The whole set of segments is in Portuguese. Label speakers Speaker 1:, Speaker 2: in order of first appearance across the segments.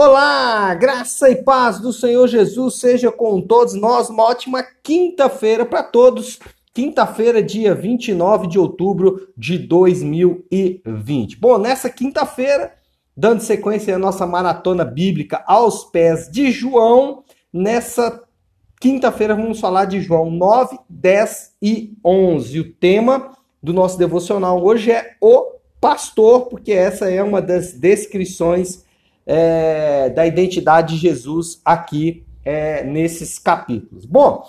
Speaker 1: Olá, graça e paz do Senhor Jesus seja com todos nós. Uma ótima quinta-feira para todos. Quinta-feira, dia 29 de outubro de 2020. Bom, nessa quinta-feira, dando sequência à nossa maratona bíblica aos pés de João, nessa quinta-feira vamos falar de João 9, 10 e 11. O tema do nosso devocional hoje é o pastor, porque essa é uma das descrições é, da identidade de Jesus aqui é, nesses capítulos. Bom,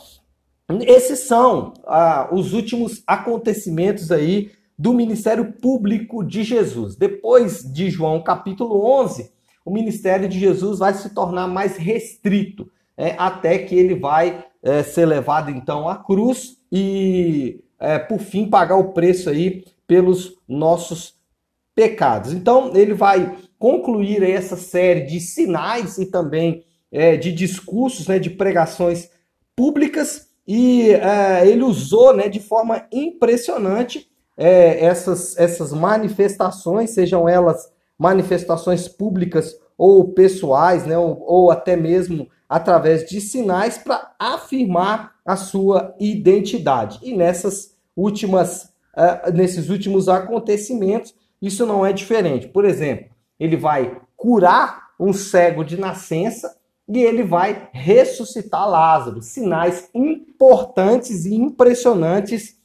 Speaker 1: esses são ah, os últimos acontecimentos aí do ministério público de Jesus. Depois de João capítulo 11, o ministério de Jesus vai se tornar mais restrito, é, até que ele vai é, ser levado então à cruz e, é, por fim, pagar o preço aí pelos nossos pecados. Então, ele vai concluir essa série de sinais e também é, de discursos, né, de pregações públicas, e é, ele usou né, de forma impressionante é, essas, essas manifestações, sejam elas manifestações públicas ou pessoais, né, ou, ou até mesmo através de sinais para afirmar a sua identidade. E nessas últimas, uh, nesses últimos acontecimentos, isso não é diferente. Por exemplo, ele vai curar um cego de nascença e ele vai ressuscitar Lázaro. Sinais importantes e impressionantes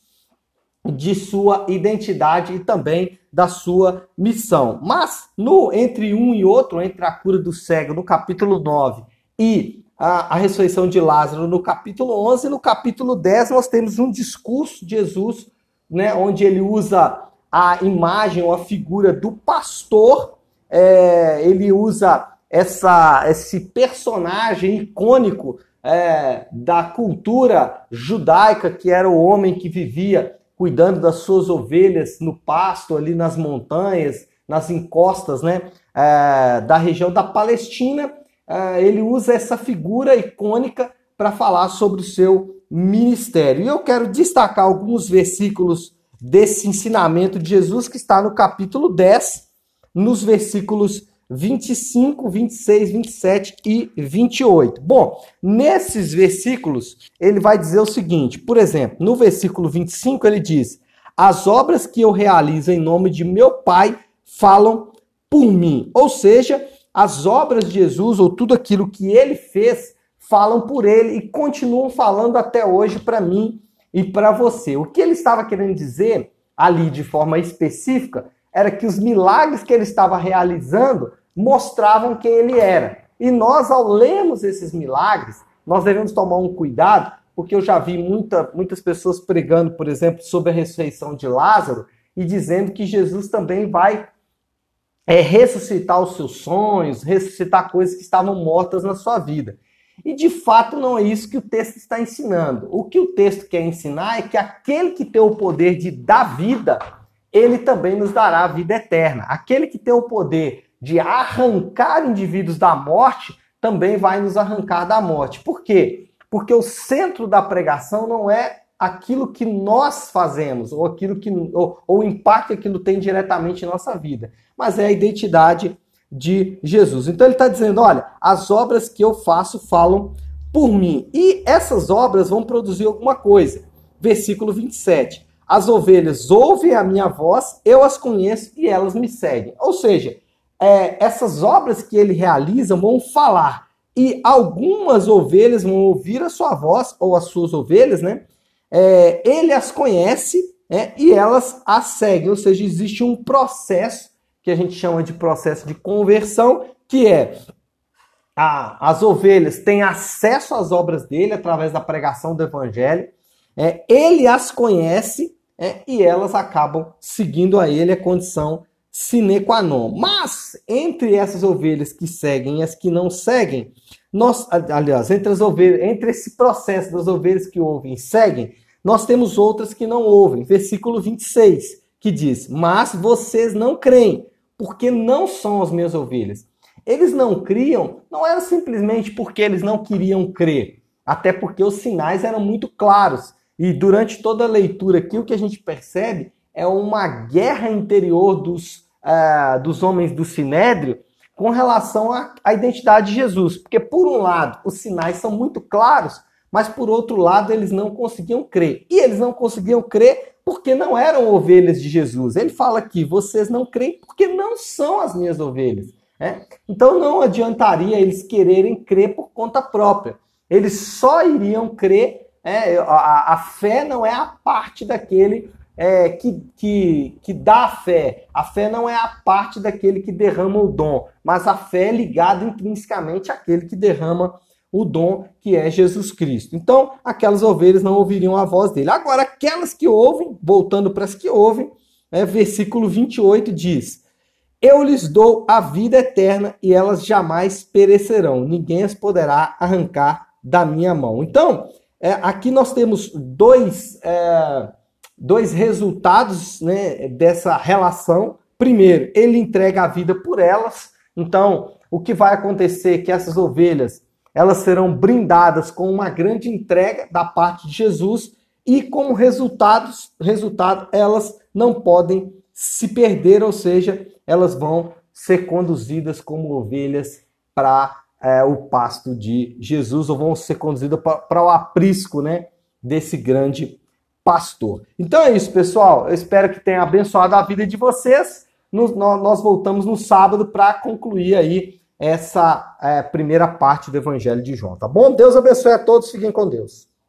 Speaker 1: de sua identidade e também da sua missão. Mas no entre um e outro, entre a cura do cego no capítulo 9 e a, a ressurreição de Lázaro no capítulo 11, no capítulo 10 nós temos um discurso de Jesus, né, onde ele usa a imagem ou a figura do pastor é, ele usa essa, esse personagem icônico é, da cultura judaica, que era o homem que vivia cuidando das suas ovelhas no pasto, ali nas montanhas, nas encostas né, é, da região da Palestina. É, ele usa essa figura icônica para falar sobre o seu ministério. E eu quero destacar alguns versículos desse ensinamento de Jesus que está no capítulo 10, nos versículos 25, 26, 27 e 28. Bom, nesses versículos, ele vai dizer o seguinte: por exemplo, no versículo 25, ele diz: As obras que eu realizo em nome de meu Pai falam por mim. Ou seja, as obras de Jesus, ou tudo aquilo que ele fez, falam por ele e continuam falando até hoje para mim e para você. O que ele estava querendo dizer ali de forma específica era que os milagres que ele estava realizando mostravam quem ele era. E nós, ao lermos esses milagres, nós devemos tomar um cuidado, porque eu já vi muita, muitas pessoas pregando, por exemplo, sobre a ressurreição de Lázaro e dizendo que Jesus também vai é, ressuscitar os seus sonhos, ressuscitar coisas que estavam mortas na sua vida. E de fato não é isso que o texto está ensinando. O que o texto quer ensinar é que aquele que tem o poder de dar vida ele também nos dará a vida eterna. Aquele que tem o poder de arrancar indivíduos da morte também vai nos arrancar da morte. Por quê? Porque o centro da pregação não é aquilo que nós fazemos, ou aquilo que ou, ou o impacto que aquilo tem diretamente em nossa vida, mas é a identidade de Jesus. Então ele está dizendo: olha, as obras que eu faço falam por mim. E essas obras vão produzir alguma coisa. Versículo 27. As ovelhas ouvem a minha voz, eu as conheço e elas me seguem. Ou seja, é, essas obras que ele realiza vão falar. E algumas ovelhas vão ouvir a sua voz, ou as suas ovelhas, né? É, ele as conhece né? e elas as seguem. Ou seja, existe um processo que a gente chama de processo de conversão, que é a, as ovelhas têm acesso às obras dele através da pregação do evangelho. É, ele as conhece é, e elas acabam seguindo a ele a condição sine qua non. Mas entre essas ovelhas que seguem e as que não seguem, nós, aliás, entre as ovelhas, entre esse processo das ovelhas que ouvem e seguem, nós temos outras que não ouvem. Versículo 26, que diz: "Mas vocês não creem, porque não são as minhas ovelhas." Eles não criam, não era simplesmente porque eles não queriam crer, até porque os sinais eram muito claros. E durante toda a leitura aqui, o que a gente percebe é uma guerra interior dos, uh, dos homens do Sinédrio com relação à, à identidade de Jesus. Porque, por um lado, os sinais são muito claros, mas por outro lado, eles não conseguiam crer. E eles não conseguiam crer porque não eram ovelhas de Jesus. Ele fala aqui: vocês não creem porque não são as minhas ovelhas. É? Então não adiantaria eles quererem crer por conta própria. Eles só iriam crer. É, a, a fé não é a parte daquele é, que, que, que dá a fé. A fé não é a parte daquele que derrama o dom, mas a fé é ligada intrinsecamente àquele que derrama o dom que é Jesus Cristo. Então, aquelas ovelhas não ouviriam a voz dele. Agora, aquelas que ouvem, voltando para as que ouvem, é, versículo 28 diz: Eu lhes dou a vida eterna e elas jamais perecerão, ninguém as poderá arrancar da minha mão. Então, é, aqui nós temos dois. É, dois resultados né, dessa relação. Primeiro, ele entrega a vida por elas. Então, o que vai acontecer é que essas ovelhas elas serão brindadas com uma grande entrega da parte de Jesus e como resultados, resultado, elas não podem se perder, ou seja, elas vão ser conduzidas como ovelhas para é, o pasto de Jesus, ou vão ser conduzidas para o aprisco né, desse grande pastor. Então é isso, pessoal. Eu espero que tenha abençoado a vida de vocês. Nos, nós voltamos no sábado para concluir aí essa é, primeira parte do Evangelho de João, tá bom? Deus abençoe a todos, fiquem com Deus.